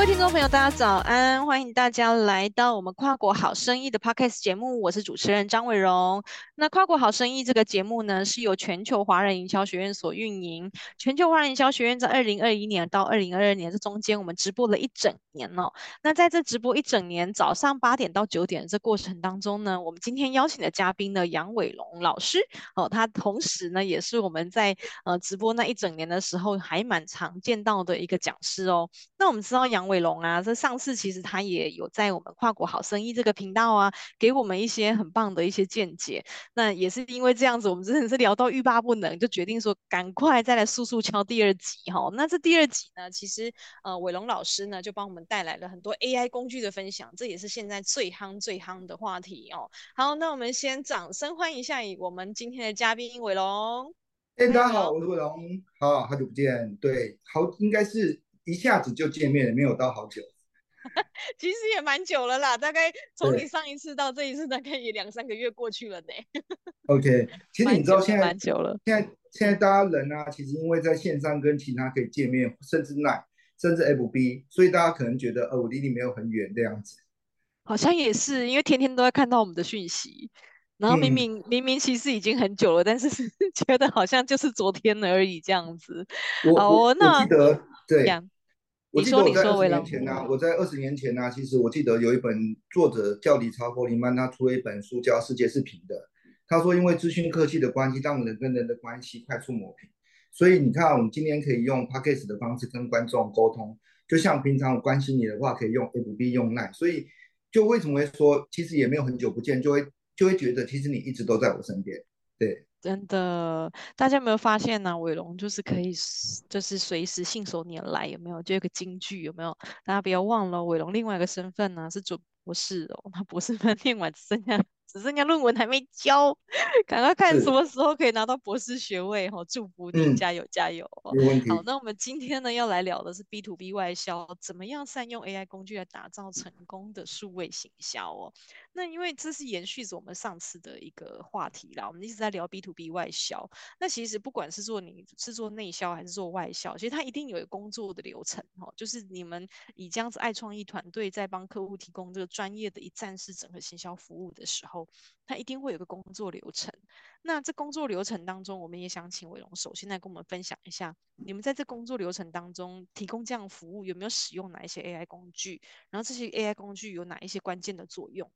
各位听众朋友，大家早安！欢迎大家来到我们跨国好生意的 Podcast 节目，我是主持人张伟荣。那跨国好生意这个节目呢，是由全球华人营销学院所运营。全球华人营销学院在二零二一年到二零二二年这中间，我们直播了一整年哦。那在这直播一整年，早上八点到九点这过程当中呢，我们今天邀请的嘉宾呢，杨伟龙老师哦，他同时呢也是我们在呃直播那一整年的时候还蛮常见到的一个讲师哦。那我们知道杨伟龙啊，这上次其实他也有在我们跨国好生意这个频道啊，给我们一些很棒的一些见解。那也是因为这样子，我们真的是聊到欲罢不能，就决定说赶快再来速速敲第二集哈。那这第二集呢，其实呃伟龙老师呢就帮我们带来了很多 AI 工具的分享，这也是现在最夯最夯的话题哦。好，那我们先掌声欢迎一下我们今天的嘉宾伟龙。哎，大家好，我是伟龙，好好久不见，对，好应该是。一下子就见面了，没有到好久。其实也蛮久了啦，大概从你上一次到这一次，大概也两三个月过去了呢。OK，其实你知道现在蛮久了。现在现在大家人啊，其实因为在线上跟其他可以见面，甚至 Line，甚至 FB，所以大家可能觉得哦，我离你没有很远这样子。好像也是，因为天天都在看到我们的讯息，然后明明、嗯、明明其实已经很久了，但是 觉得好像就是昨天而已这样子。我好我，那我记得对。我记得我在二十年前呢、啊，我在二十年前呢、啊，其实我记得有一本作者叫理查·弗林曼，他出了一本书叫《世界是平的》。他说，因为资讯科技的关系，让人跟人的关系快速磨平。所以你看，我们今天可以用 Podcast 的方式跟观众沟通，就像平常我关心你的话，可以用 FB 用 Line。所以，就为什么会说，其实也没有很久不见，就会就会觉得，其实你一直都在我身边。对。真的，大家有没有发现呢、啊？伟龙就是可以，就是随时信手拈来，有没有？就有个金句，有没有？大家不要忘了，伟龙另外一个身份呢是准博士哦，他博士班念完只剩下。只剩下论文还没交，赶快看什么时候可以拿到博士学位哈！祝福你，加油加油！好，那我们今天呢要来聊的是 B to B 外销，怎么样善用 AI 工具来打造成功的数位行销哦？那因为这是延续着我们上次的一个话题啦，我们一直在聊 B to B 外销。那其实不管是做你是做内销还是做外销，其实它一定有一个工作的流程哦，就是你们以这样子爱创意团队在帮客户提供这个专业的一站式整合行销服务的时候。他一定会有个工作流程。那这工作流程当中，我们也想请伟龙首先来跟我们分享一下，你们在这工作流程当中提供这样的服务，有没有使用哪一些 AI 工具？然后这些 AI 工具有哪一些关键的作用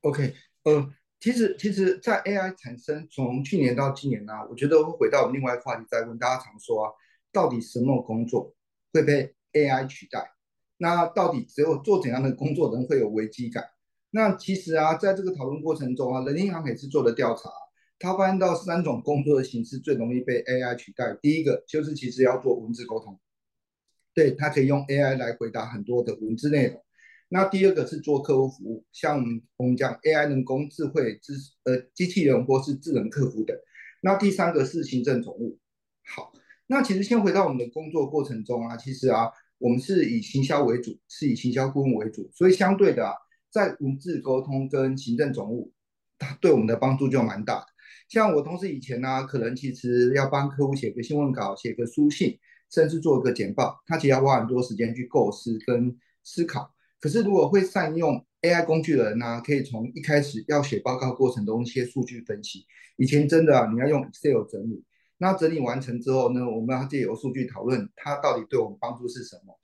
？OK，呃，其实其实，在 AI 产生从去年到今年呢、我觉得会回到我们另外一个话题再问大家常说啊，到底什么工作会被 AI 取代？那到底只有做怎样的工作人会有危机感？那其实啊，在这个讨论过程中啊，人银行也是做了调查，他发现到三种工作的形式最容易被 AI 取代。第一个就是其实要做文字沟通，对，他可以用 AI 来回答很多的文字内容。那第二个是做客户服务，像我们讲 AI 人工智慧、智呃机器人或是智能客服等。那第三个是行政总务。好，那其实先回到我们的工作过程中啊，其实啊，我们是以行销为主，是以行销顾问为主，所以相对的啊。在文字沟通跟行政总务，它对我们的帮助就蛮大的。像我同事以前呢、可能其实要帮客户写个新闻稿、写个书信，甚至做一个简报，他其实要花很多时间去构思跟思考。可是如果会善用 AI 工具人呢、可以从一开始要写报告过程中一些数据分析。以前真的，你要用 Excel 整理，那整理完成之后呢，我们要借由数据讨论它到底对我们帮助是什么。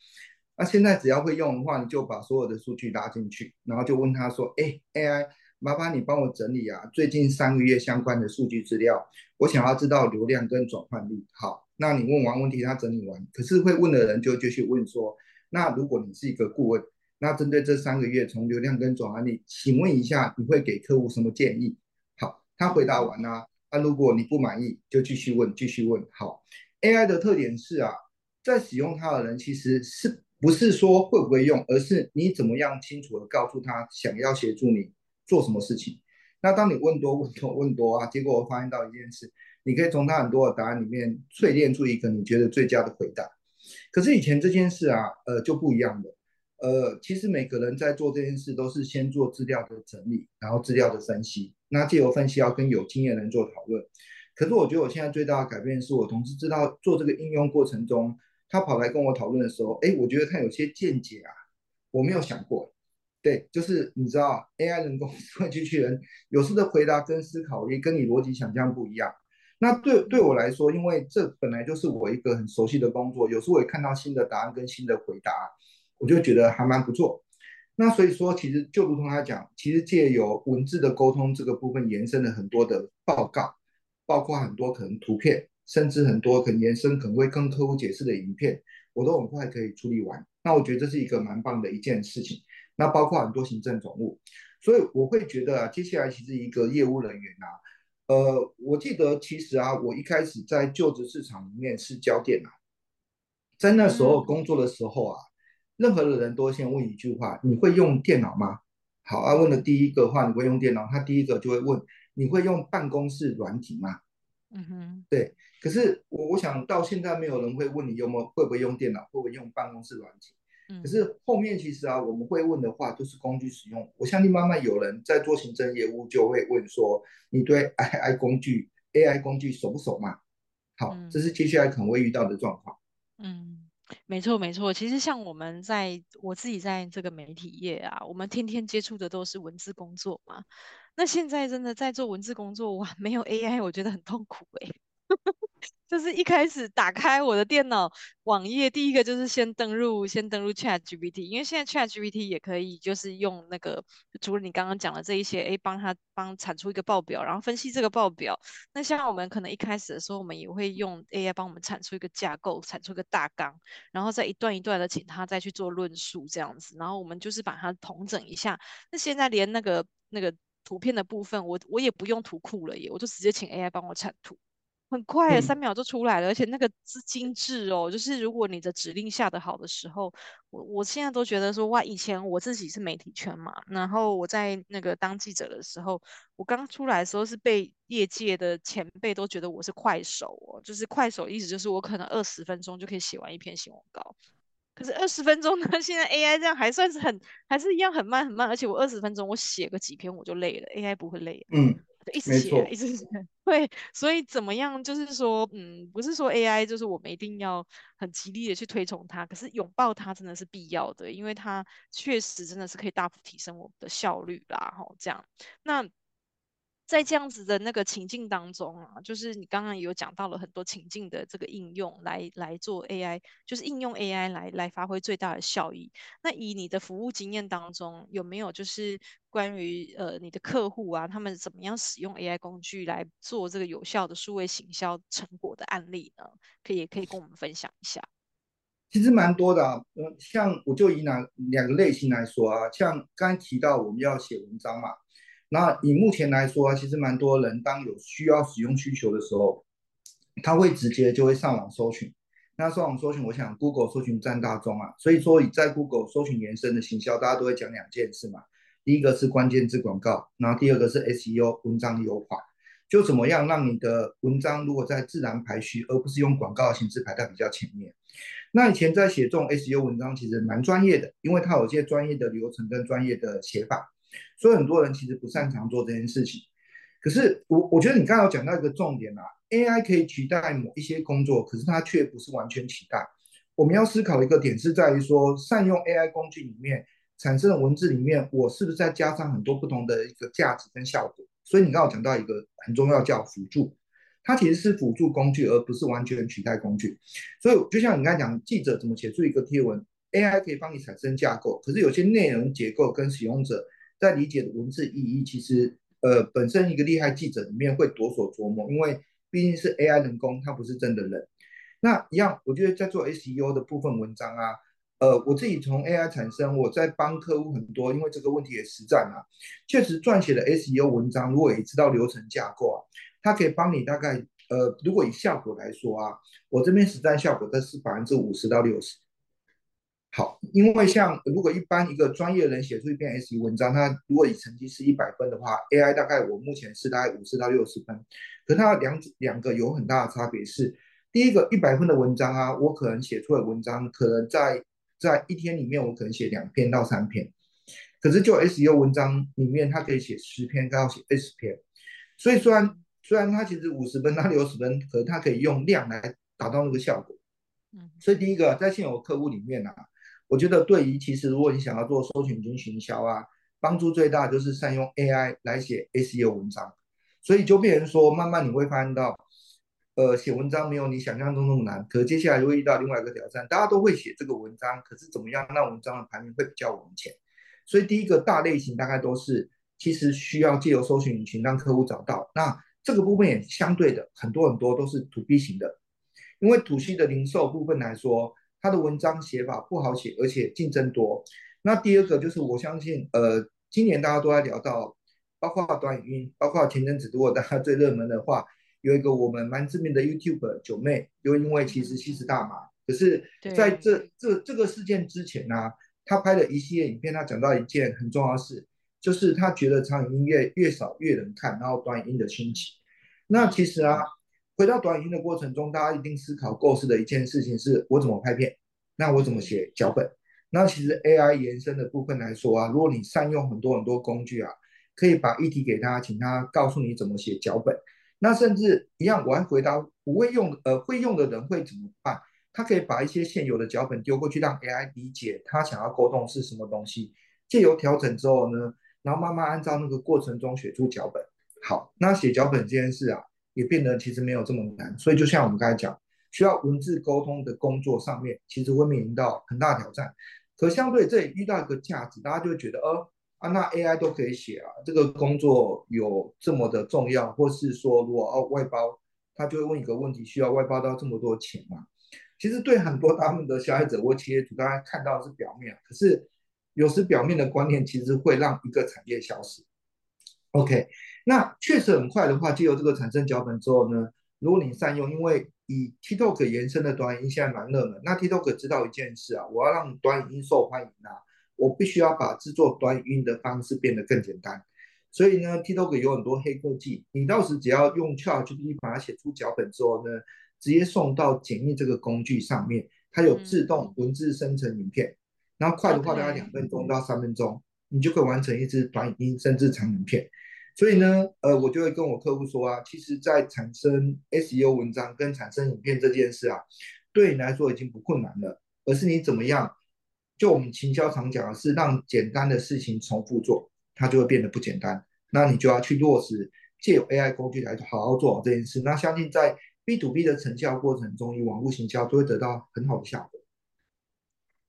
那现在只要会用的话，你就把所有的数据拉进去，然后就问他说：“哎，AI，麻烦你帮我整理啊，最近三个月相关的数据资料，我想要知道流量跟转换率。”好，那你问完问题，他整理完，可是会问的人就继续问说：“那如果你是一个顾问，那针对这三个月从流量跟转换率，请问一下，你会给客户什么建议？”好，他回答完啊，那如果你不满意，就继续问，继续问。好，AI 的特点是啊，在使用它的人其实是。不是说会不会用，而是你怎么样清楚地告诉他想要协助你做什么事情。那当你问多问多问多啊，结果我发现到一件事，你可以从他很多的答案里面淬炼出一个你觉得最佳的回答。可是以前这件事啊，呃就不一样的。呃，其实每个人在做这件事都是先做资料的整理，然后资料的分析。那借由分析要跟有经验的人做讨论。可是我觉得我现在最大的改变是我同时知道做这个应用过程中。他跑来跟我讨论的时候，哎，我觉得他有些见解啊，我没有想过。对，就是你知道，AI 人工智慧机器人有时的回答跟思考也跟你逻辑想象不一样。那对对我来说，因为这本来就是我一个很熟悉的工作，有时候我也看到新的答案跟新的回答，我就觉得还蛮不错。那所以说，其实就如同他讲，其实借由文字的沟通这个部分，延伸了很多的报告，包括很多可能图片，甚至很多可能延伸可能会跟客户解释的影片，我都很快可以处理完。那我觉得这是一个蛮棒的一件事情。那包括很多行政总务，所以我会觉得啊，接下来其实一个业务人员啊。呃，我记得其实啊，我一开始在就职市场里面是教电脑，在那时候工作的时候啊，任何的人都先问一句话：你会用电脑吗？好啊，问的第一个话，你会用电脑，他第一个就会问你会用办公室软体吗？嗯哼，对。可是我我想到现在没有人会问你有没有会不会用电脑，会不会用办公室软体。可是后面其实啊，我们会问的话就是工具使用。我相信慢慢有人在做行政业务，就会问说：你对 AI 工具、AI 工具熟不熟嘛？好，这是接下来可能会遇到的状况。嗯，没错没错。其实像我们在我自己在这个媒体业啊，我们天天接触的都是文字工作嘛。那现在真的在做文字工作，哇，没有 AI，我觉得很痛苦哎、就是一开始打开我的电脑网页，第一个就是先登入，先登入 ChatGPT，因为现在 ChatGPT 也可以就是用那个，除了你刚刚讲的这一些，哎，帮他帮产出一个报表，然后分析这个报表。那像我们可能一开始的时候，我们也会用 AI 帮我们产出一个架构，产出一个大纲，然后再一段一段的请他再去做论述这样子，然后我们就是把它统整一下。那现在连那个那个图片的部分，我我也不用图库了耶，我就直接请 AI 帮我产图。很快，三秒就出来了，嗯、而且那个之精致哦，就是如果你的指令下得好的时候，我我现在都觉得说哇，以前我自己是媒体圈嘛，然后我在那个当记者的时候，我刚出来的时候是被业界的前辈都觉得我是快手哦，就是快手意思就是我可能二十分钟就可以写完一篇新闻稿，可是二十分钟呢，现在 AI 这样还算是很还是一样很慢很慢，而且我二十分钟我写个几篇我就累了，AI 不会累，嗯。一直写，一直写，对，所以怎么样？就是说，嗯，不是说 AI，就是我们一定要很极力的去推崇它，可是拥抱它真的是必要的，因为它确实真的是可以大幅提升我们的效率啦，吼，这样，那。在这样子的那个情境当中啊，就是你刚刚有讲到了很多情境的这个应用来来做 AI，就是应用 AI 来来发挥最大的效益。那以你的服务经验当中，有没有就是关于呃你的客户啊，他们怎么样使用 AI 工具来做这个有效的数位行销成果的案例呢？可以可以跟我们分享一下。其实蛮多的啊，嗯，像我就以哪两个类型来说啊，像刚才提到我们要写文章嘛。那以目前来说啊，其实蛮多人当有需要使用需求的时候，他会直接就会上网搜寻。那上网搜寻，我想 Google 搜寻占大宗啊。所以说，以在 Google 搜寻延伸的行销，大家都会讲两件事嘛。第一个是关键字广告，然后第二个是 SEO 文章优化，就怎么样让你的文章如果在自然排序，而不是用广告的形式排在比较前面。那以前在写这种 SEO 文章，其实蛮专业的，因为它有一些专业的流程跟专业的写法。所以很多人其实不擅长做这件事情，可是我我觉得你刚刚有讲到一个重点啊，AI 可以取代某一些工作，可是它却不是完全取代。我们要思考一个点是在于说，善用 AI 工具里面产生的文字里面，我是不是再加上很多不同的一个价值跟效果？所以你刚刚讲到一个很重要叫辅助，它其实是辅助工具，而不是完全取代工具。所以就像你刚才讲，记者怎么写出一个贴文，AI 可以帮你产生架构，可是有些内容结构跟使用者。在理解的文字意义，其实呃，本身一个厉害记者里面会多所琢磨，因为毕竟是 AI 人工，它不是真的人。那一样，我觉得在做 SEO 的部分文章啊，呃，我自己从 AI 产生，我在帮客户很多，因为这个问题也实战啊，确实撰写的 SEO 文章，如果也知道流程架构啊，它可以帮你大概呃，如果以效果来说啊，我这边实战效果的是百分之五十到六十。好，因为像如果一般一个专业人写出一篇 SEO 文章，他如果以成绩是一百分的话，AI 大概我目前是大概五十到六十分，可它两两个有很大的差别是，第一个一百分的文章啊，我可能写出的文章可能在在一天里面我可能写两篇到三篇，可是就 SEO 文章里面它可以写十篇，它要写二十篇，所以虽然虽然它其实五十分到六十分，可是它可以用量来达到那个效果。嗯，所以第一个在现有客户里面啊，我觉得对于其实如果你想要做搜寻引擎行销啊，帮助最大就是善用 AI 来写 SEO 文章。所以就变成说，慢慢你会发现到，呃，写文章没有你想象中那么难。可接下来就会遇到另外一个挑战，大家都会写这个文章，可是怎么样让文章的排名会比较往前？所以第一个大类型大概都是，其实需要借由搜寻引擎让客户找到。那这个部分也相对的很多很多都是 To B 型的，因为 To C 的零售部分来说，它的文章写法不好写，而且竞争多。那第二个就是我相信，呃，今年大家都在聊到。包括短影音，包括前阵子如果大家最热门的话，有一个我们蛮知名的 YouTuber 九妹，又因为其实吸食大麻，可是在这这这个事件之前呢、啊，他拍了一系列影片，他讲到一件很重要的事，就是他觉得长影音乐越少越能看，然后短影音的兴起。那其实啊，回到短影音的过程中，大家一定思考构思的一件事情是，我怎么拍片？那我怎么写脚本？那其实 AI 延伸的部分来说啊，如果你善用很多很多工具啊。可以把议题给他，请他告诉你怎么写脚本。那甚至一样，我还回答不会用，呃，会用的人会怎么办？他可以把一些现有的脚本丢过去，让 AI 理解他想要沟通是什么东西。借由调整之后呢，然后慢慢按照那个过程中写出脚本。好，那写脚本这件事啊，也变得其实没有这么难。所以就像我们刚才讲，需要文字沟通的工作上面，其实会面临到很大挑战。可相对这里遇到一个价值，大家就会觉得，呃。啊，那 AI 都可以写啊，这个工作有这么的重要，或是说如果要外包，他就会问一个问题：需要外包到这么多钱吗？其实对很多他们的消费者或企业主，大家看到是表面，可是有时表面的观念其实会让一个产业消失。OK，那确实很快的话，借由这个产生脚本之后呢，如果你善用，因为以 TikTok 延伸的短影音现在蛮热门，那 TikTok 知道一件事啊，我要让短影音受欢迎啊。我必须要把制作短影音的方式变得更简单，所以呢，TikTok 有很多黑科技，你到时只要用 ChatGPT 把它写出脚本之后呢，直接送到简易这个工具上面，它有自动文字生成影片，然后快的话大概两分钟到三分钟，你就可以完成一支短影音甚至长影片。所以呢，呃，我就会跟我客户说啊，其实在产生 SEO 文章跟产生影片这件事啊，对你来说已经不困难了，而是你怎么样。就我们行销常讲的是，让简单的事情重复做，它就会变得不简单。那你就要去落实，借由 AI 工具来好好做好这件事。那相信在 B to B 的成效过程中，以网络行销都会得到很好的效果。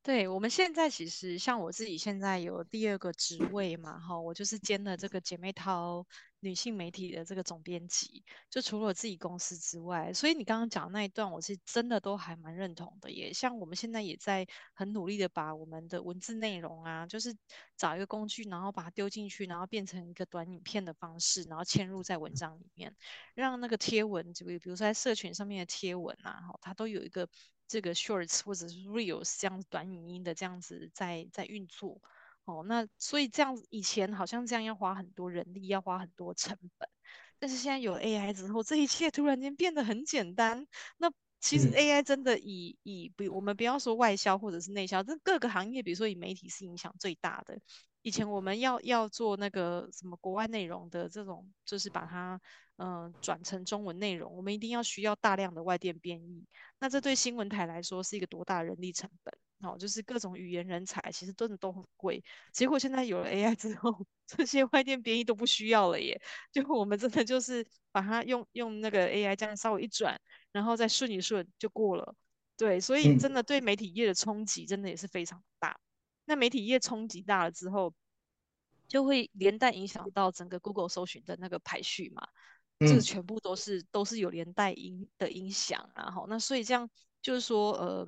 对，我们现在其实像我自己现在有第二个职位嘛，哈，我就是兼了这个姐妹淘女性媒体的这个总编辑，就除了我自己公司之外，所以你刚刚讲的那一段，我是真的都还蛮认同的。也像我们现在也在很努力的把我们的文字内容啊，就是找一个工具，然后把它丢进去，然后变成一个短影片的方式，然后嵌入在文章里面，让那个贴文，就比如说在社群上面的贴文啊，哈，它都有一个。这个 shorts 或者是 reels 这样子短影音的这样子在在运作哦，那所以这样子以前好像这样要花很多人力，要花很多成本，但是现在有 AI 之后，这一切突然间变得很简单。那其实 AI 真的以以比我们不要说外销或者是内销，这各个行业，比如说以媒体是影响最大的。以前我们要要做那个什么国外内容的这种，就是把它嗯转成中文内容，我们一定要需要大量的外电编译。那这对新闻台来说是一个多大的人力成本？哦，就是各种语言人才其实真的都很贵。结果现在有了 AI 之后，这些外电编译都不需要了耶。就我们真的就是把它用用那个 AI 这样稍微一转，然后再顺一顺就过了。对，所以真的对媒体业的冲击真的也是非常大。那媒体业冲击大了之后，就会连带影响到整个 Google 搜寻的那个排序嘛。这全部都是都是有连带影的影响啊，好，那所以这样就是说，呃，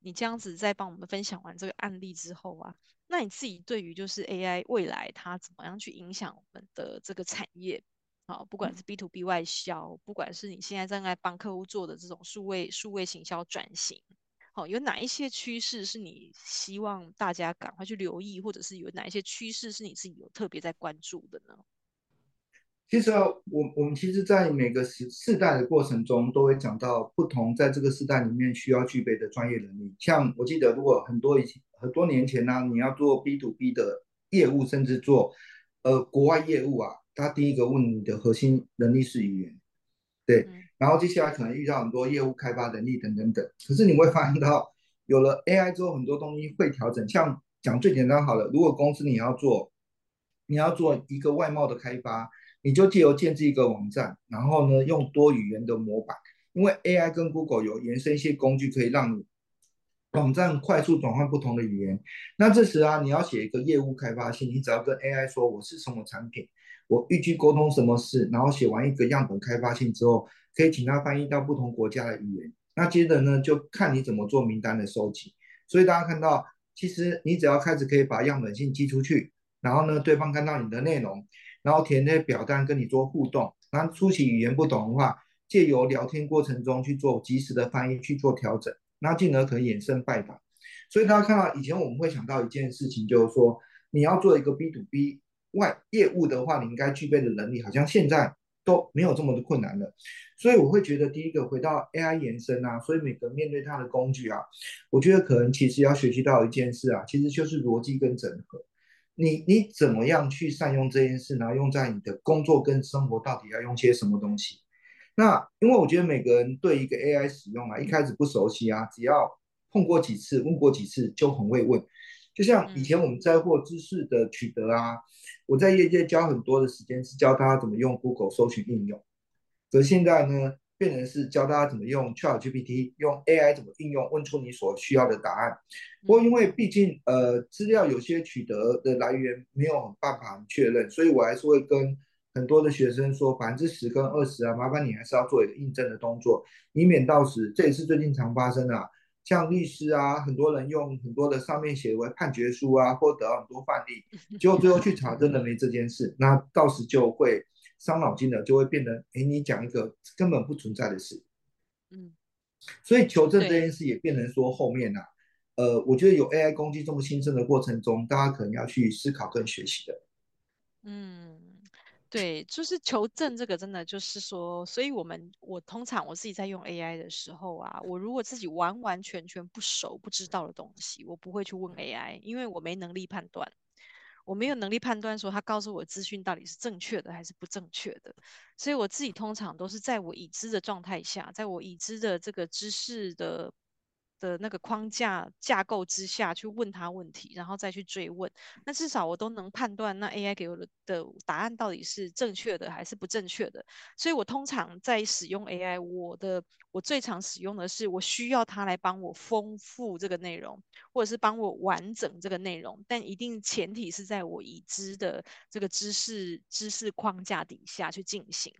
你这样子在帮我们分享完这个案例之后啊，那你自己对于就是 AI 未来它怎么样去影响我们的这个产业，好，不管是 B to B 外销，不管是你现在正在帮客户做的这种数位数位行销转型，好，有哪一些趋势是你希望大家赶快去留意，或者是有哪一些趋势是你自己有特别在关注的呢？其实啊，我我们其实，在每个时世代的过程中，都会讲到不同在这个世代里面需要具备的专业能力。像我记得，如果很多以前很多年前呢、啊，你要做 B to B 的业务，甚至做呃国外业务啊，他第一个问你的核心能力是语言，对。然后接下来可能遇到很多业务开发能力等等等。可是你会发现到，有了 AI 之后，很多东西会调整。像讲最简单好了，如果公司你要做，你要做一个外贸的开发，你就借由建置一个网站，然后呢用多语言的模板，因为 AI 跟 Google 有延伸一些工具，可以让你网站快速转换不同的语言。那这时啊，你要写一个业务开发信，你只要跟 AI 说我是什么产品，我预计沟通什么事，然后写完一个样本开发信之后，可以请他翻译到不同国家的语言。那接着呢，就看你怎么做名单的收集。所以大家看到，其实你只要开始可以把样本信寄出去，然后呢，对方看到你的内容，然后填那些表单跟你做互动。然后初期语言不懂的话，借由聊天过程中去做及时的翻译去做调整，那进而可以衍生拜访。所以大家看到，以前我们会想到一件事情，就是说你要做一个 B to B 外业务的话，你应该具备的能力，好像现在。都没有这么的困难了，所以我会觉得第一个回到 AI 延伸啊，所以每个面对它的工具啊，我觉得可能其实要学习到一件事啊，其实就是逻辑跟整合。你你怎么样去善用这件事，然后用在你的工作跟生活到底要用些什么东西？那因为我觉得每个人对一个 AI 使用啊，一开始不熟悉啊，只要碰过几次，问过几次就很会问。就像以前我们在货知识的取得啊，我在业界教很多的时间是教大家怎么用 Google 搜寻应用，可是现在呢，变成是教大家怎么用 ChatGPT，用 AI 怎么应用，问出你所需要的答案。不过因为毕竟呃资料有些取得的来源没有很办法很确认，所以我还是会跟很多的学生说，百分之十跟二十啊，麻烦你还是要做一个印证的动作，以免到时这也是最近常发生的啊。像律师啊，很多人用很多的上面写为判决书啊，或得到很多范例，结果最后去查，真的没这件事，那到时就会伤脑筋的，就会变得，哎，你讲一个根本不存在的事。嗯，所以求证这件事也变成说后面啊，呃，我觉得有 AI 攻击这么新生的过程中，大家可能要去思考跟学习的。嗯。对，就是求证这个，真的就是说，所以我们我通常我自己在用 AI 的时候啊，我如果自己完完全全不熟不知道的东西，我不会去问 AI，因为我没能力判断，我没有能力判断说他告诉我资讯到底是正确的还是不正确的，所以我自己通常都是在我已知的状态下，在我已知的这个知识的。的那个框架架构之下去问他问题，然后再去追问，那至少我都能判断那 AI 给我的答案到底是正确的还是不正确的。所以我通常在使用 AI，我的我最常使用的是我需要它来帮我丰富这个内容，或者是帮我完整这个内容，但一定前提是在我已知的这个知识知识框架底下去进行。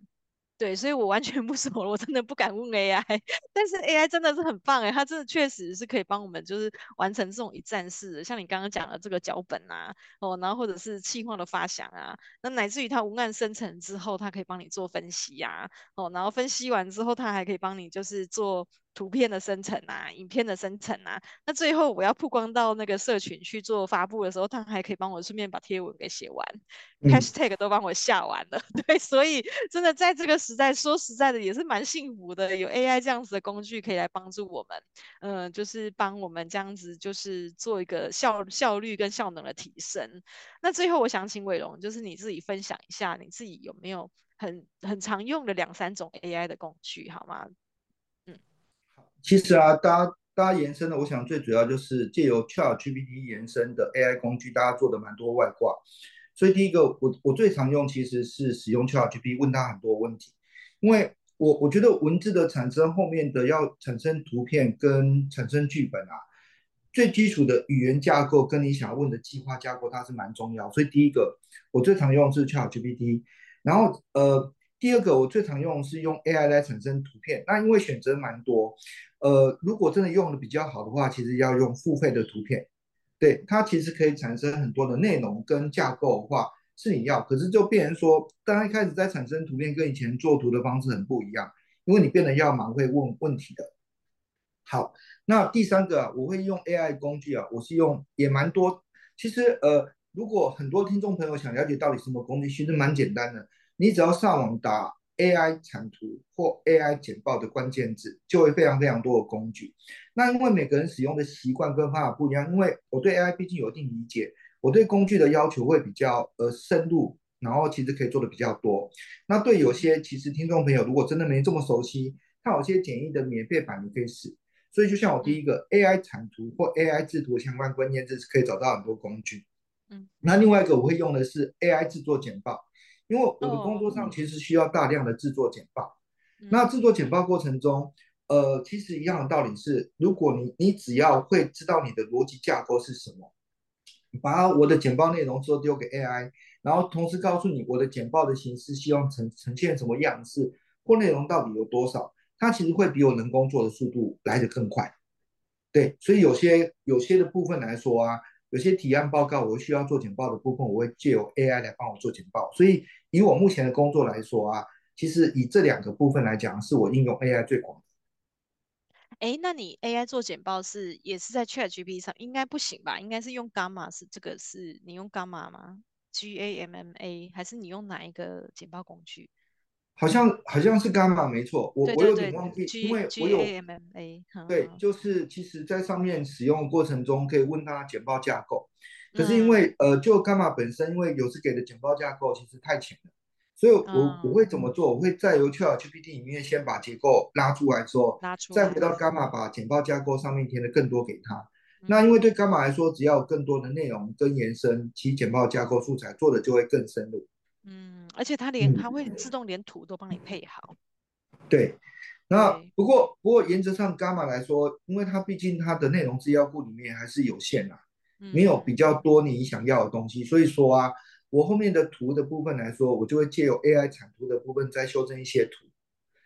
对，所以我完全不熟了，我真的不敢问 AI。但是 AI 真的是很棒哎，它真的确实是可以帮我们，就是完成这种一站式的，像你刚刚讲的这个脚本啊，哦，然后或者是气划的发想啊，那乃至于它文案生成之后，它可以帮你做分析呀，哦，然后分析完之后，它还可以帮你就是做。图片的生成啊，影片的生成啊，那最后我要曝光到那个社群去做发布的时候，他还可以帮我顺便把贴文给写完，嗯，hashtag 都帮我下完了，对，所以真的在这个时代，说实在的也是蛮幸福的，有 AI 这样子的工具可以来帮助我们，嗯、呃，就是帮我们这样子就是做一个效效率跟效能的提升。那最后我想请伟龙，就是你自己分享一下你自己有没有很很常用的两三种 AI 的工具，好吗？其实啊，大家大家延伸的，我想最主要就是借由 ChatGPT 延伸的 AI 工具，大家做的蛮多外挂。所以第一个，我我最常用其实是使用 ChatGPT 问他很多问题，因为我我觉得文字的产生后面的要产生图片跟产生剧本啊，最基础的语言架构跟你想要问的计划架构，它是蛮重要。所以第一个，我最常用是 ChatGPT，然后呃。第二个，我最常用是用 AI 来产生图片。那因为选择蛮多，呃，如果真的用的比较好的话，其实要用付费的图片。对，它其实可以产生很多的内容跟架构的话是你要，可是就变成说，当一开始在产生图片跟以前做图的方式很不一样，因为你变得要蛮会问问题的。好，那第三个，我会用 AI 工具啊，我是用也蛮多。其实呃，如果很多听众朋友想了解到底什么工具，其实蛮简单的。你只要上网打 AI 产图或 AI 简报的关键字，就会非常非常多的工具。那因为每个人使用的习惯跟方法不一样，因为我对 AI 毕竟有一定理解，我对工具的要求会比较呃深入，然后其实可以做的比较多。那对有些其实听众朋友如果真的没这么熟悉，它有些简易的免费版你可以试。所以就像我第一个 AI 产图或 AI 制图相关关键字是可以找到很多工具。嗯，那另外一个我会用的是 AI 制作简报，因为我的工作上其实需要大量的制作简报。那制作简报过程中，呃，其实一样的道理是，如果你你只要会知道你的逻辑架构是什么，把我的简报内容之后丢给 AI，然后同时告诉你我的简报的形式希望呈呈现什么样式，或内容到底有多少，它其实会比我能工作的速度来得更快。对，所以有些有些的部分来说啊，有些提案报告我需要做简报的部分，我会借由 AI 来帮我做简报。所以以我目前的工作来说啊。其实以这两个部分来讲，是我应用 AI 最广的。哎，那你 AI 做简报是也是在 ChatGPT 上？应该不行吧？应该是用 Gamma，是这个是你用 Gamma 吗？G A M M A 还是你用哪一个简报工具？好像好像是 Gamma 没错，我我有点忘记，因为我有 G A M M A。对，就是其实在上面使用的过程中，可以问他简报架构。可是因为、嗯、呃，就 Gamma 本身，因为有时给的简报架构其实太浅了。所以我，我、会怎么做？我会再由 ChatGPT 里面先把结构拉出来说，拉出来再回到 Gamma 把简报架构上面填的更多给他。嗯、那因为对 Gamma 来说，只要有更多的内容跟延伸，其简报架构素材做的就会更深入。嗯，而且它连它会自动连图都帮你配好。对，那不过不过原则上 Gamma 来说，因为它毕竟它的内容资料库里面还是有限啊，嗯、没有比较多你想要的东西，所以说啊。我后面的图的部分来说，我就会借由 AI 产图的部分再修正一些图，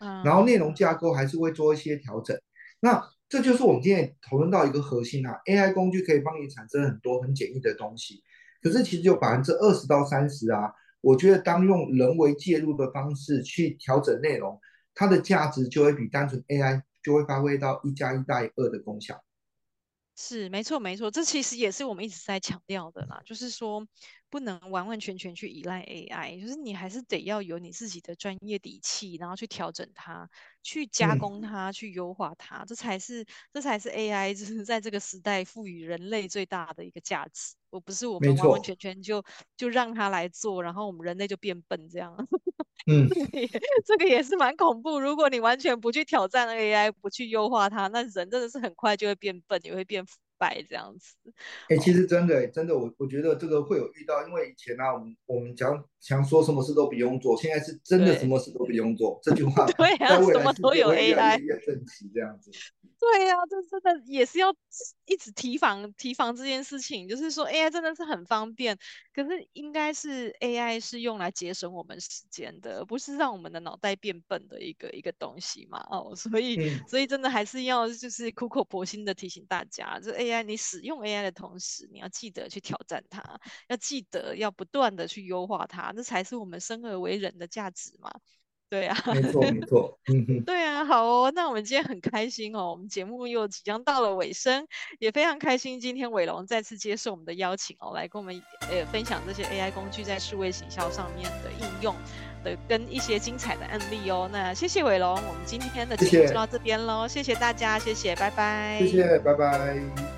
嗯，然后内容架构还是会做一些调整。那这就是我们今天讨论到一个核心啊，AI 工具可以帮你产生很多很简易的东西，可是其实有百分之二十到三十啊，我觉得当用人为介入的方式去调整内容，它的价值就会比单纯 AI 就会发挥到一加一大于二的功效。是，没错，没错，这其实也是我们一直在强调的啦，就是说。不能完完全全去依赖 AI，就是你还是得要有你自己的专业底气，然后去调整它，去加工它，嗯、去优化它，这才是这才是 AI 就是在这个时代赋予人类最大的一个价值。我不是我们完完全全就就让它来做，然后我们人类就变笨这样。嗯，这个也是蛮恐怖。如果你完全不去挑战 AI，不去优化它，那人真的是很快就会变笨，也会变。摆这样子，哎、欸，其实真的，真的，我我觉得这个会有遇到，因为以前呢、啊，我们我们讲想说什么事都不用做，现在是真的什么事都不用做，这句话 对啊，什么都有 AI，越正直这样子。对呀、啊，这真的也是要一直提防提防这件事情，就是说 AI 真的是很方便，可是应该是 AI 是用来节省我们时间的，不是让我们的脑袋变笨的一个一个东西嘛。哦，所以、嗯、所以真的还是要就是苦口婆心的提醒大家，就 AI 你使用 AI 的同时，你要记得去挑战它，要记得要不断的去优化它，那才是我们生而为人的价值嘛。对啊，没错没 错，嗯哼，对啊，好哦，那我们今天很开心哦，我们节目又即将到了尾声，也非常开心今天伟龙再次接受我们的邀请哦，来跟我们呃分享这些 AI 工具在数位行销上面的应用的跟一些精彩的案例哦。那谢谢伟龙，我们今天的节目就到这边喽，谢谢大家，谢谢，拜拜，谢谢，拜拜。